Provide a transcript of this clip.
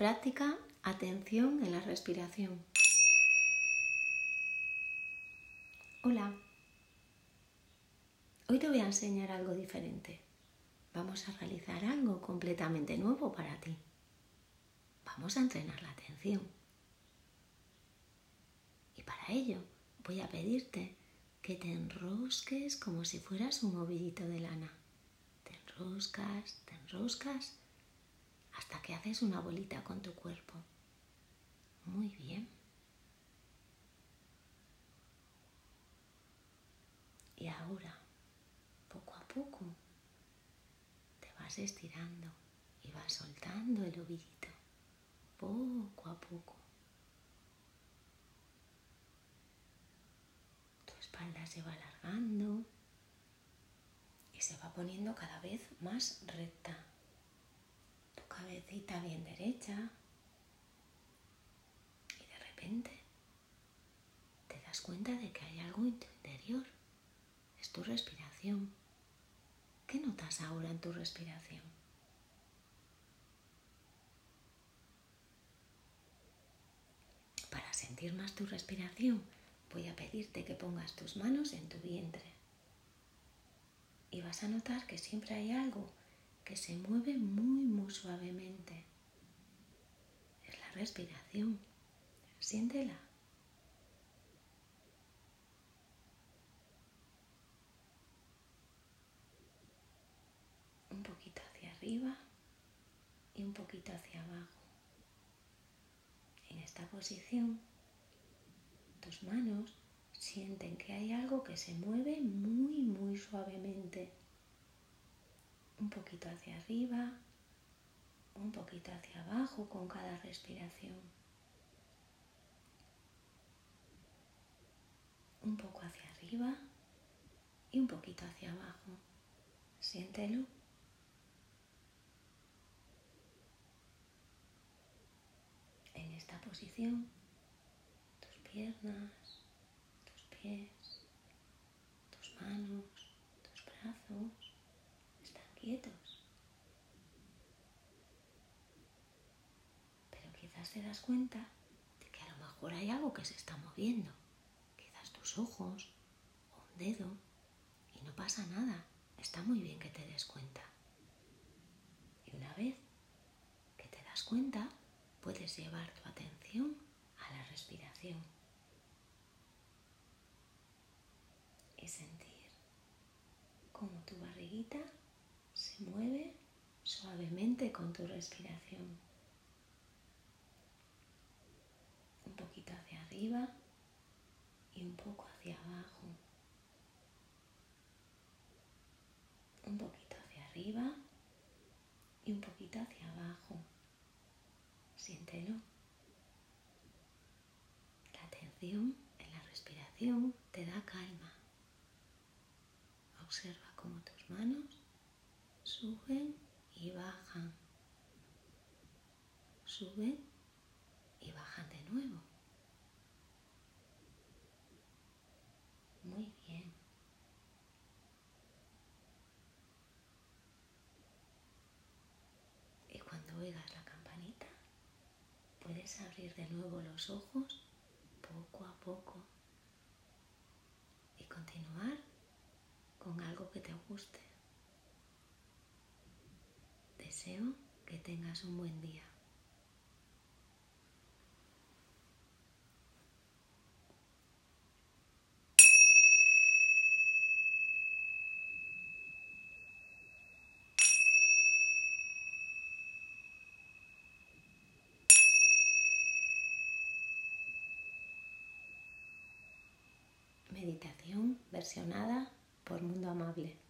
Práctica atención en la respiración. Hola. Hoy te voy a enseñar algo diferente. Vamos a realizar algo completamente nuevo para ti. Vamos a entrenar la atención. Y para ello voy a pedirte que te enrosques como si fueras un ovillito de lana. Te enroscas, te enroscas hasta que haces una bolita con tu cuerpo. Muy bien. Y ahora, poco a poco, te vas estirando y vas soltando el ovillito, poco a poco. Tu espalda se va alargando y se va poniendo cada vez más recta cabecita bien derecha y de repente te das cuenta de que hay algo en tu interior. Es tu respiración. ¿Qué notas ahora en tu respiración? Para sentir más tu respiración, voy a pedirte que pongas tus manos en tu vientre. Y vas a notar que siempre hay algo que se mueve muy, muy suavemente. Es la respiración. Siéntela. Un poquito hacia arriba y un poquito hacia abajo. En esta posición, tus manos sienten que hay algo que se mueve muy, muy suavemente un poquito hacia arriba, un poquito hacia abajo con cada respiración. Un poco hacia arriba y un poquito hacia abajo. Siéntelo. En esta posición, tus piernas, tus pies, tus manos, tus brazos, quietos. Pero quizás te das cuenta de que a lo mejor hay algo que se está moviendo. Quizás tus ojos o un dedo. Y no pasa nada. Está muy bien que te des cuenta. Y una vez que te das cuenta, puedes llevar tu atención a la respiración. Y sentir como tu barriguita mueve suavemente con tu respiración. Un poquito hacia arriba y un poco hacia abajo. Un poquito hacia arriba y un poquito hacia abajo. Siéntelo. La atención en la respiración te da calma. Observa cómo tus manos suben y bajan, suben y bajan de nuevo. Muy bien. Y cuando oigas la campanita, puedes abrir de nuevo los ojos poco a poco y continuar con algo que te guste. Deseo que tengas un buen día. Meditación versionada por Mundo Amable.